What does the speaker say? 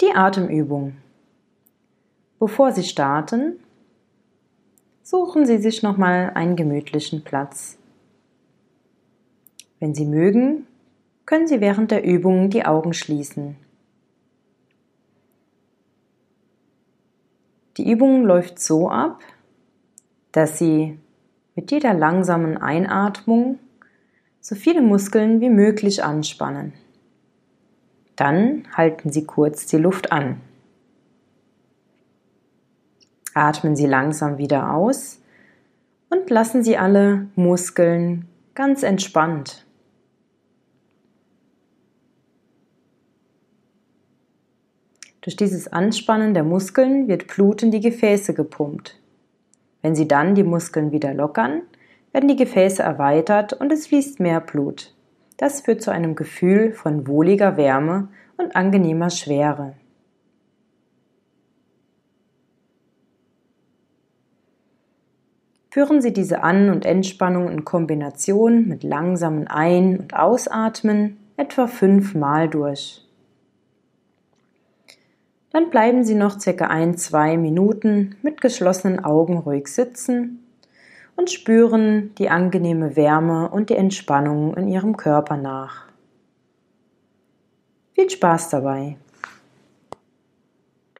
Die Atemübung. Bevor Sie starten, suchen Sie sich nochmal einen gemütlichen Platz. Wenn Sie mögen, können Sie während der Übung die Augen schließen. Die Übung läuft so ab, dass Sie mit jeder langsamen Einatmung so viele Muskeln wie möglich anspannen. Dann halten Sie kurz die Luft an. Atmen Sie langsam wieder aus und lassen Sie alle Muskeln ganz entspannt. Durch dieses Anspannen der Muskeln wird Blut in die Gefäße gepumpt. Wenn Sie dann die Muskeln wieder lockern, werden die Gefäße erweitert und es fließt mehr Blut. Das führt zu einem Gefühl von wohliger Wärme und angenehmer Schwere. Führen Sie diese An- und Entspannung in Kombination mit langsamen Ein- und Ausatmen etwa fünfmal durch. Dann bleiben Sie noch circa ein, zwei Minuten mit geschlossenen Augen ruhig sitzen und spüren die angenehme Wärme und die Entspannung in ihrem Körper nach. Viel Spaß dabei!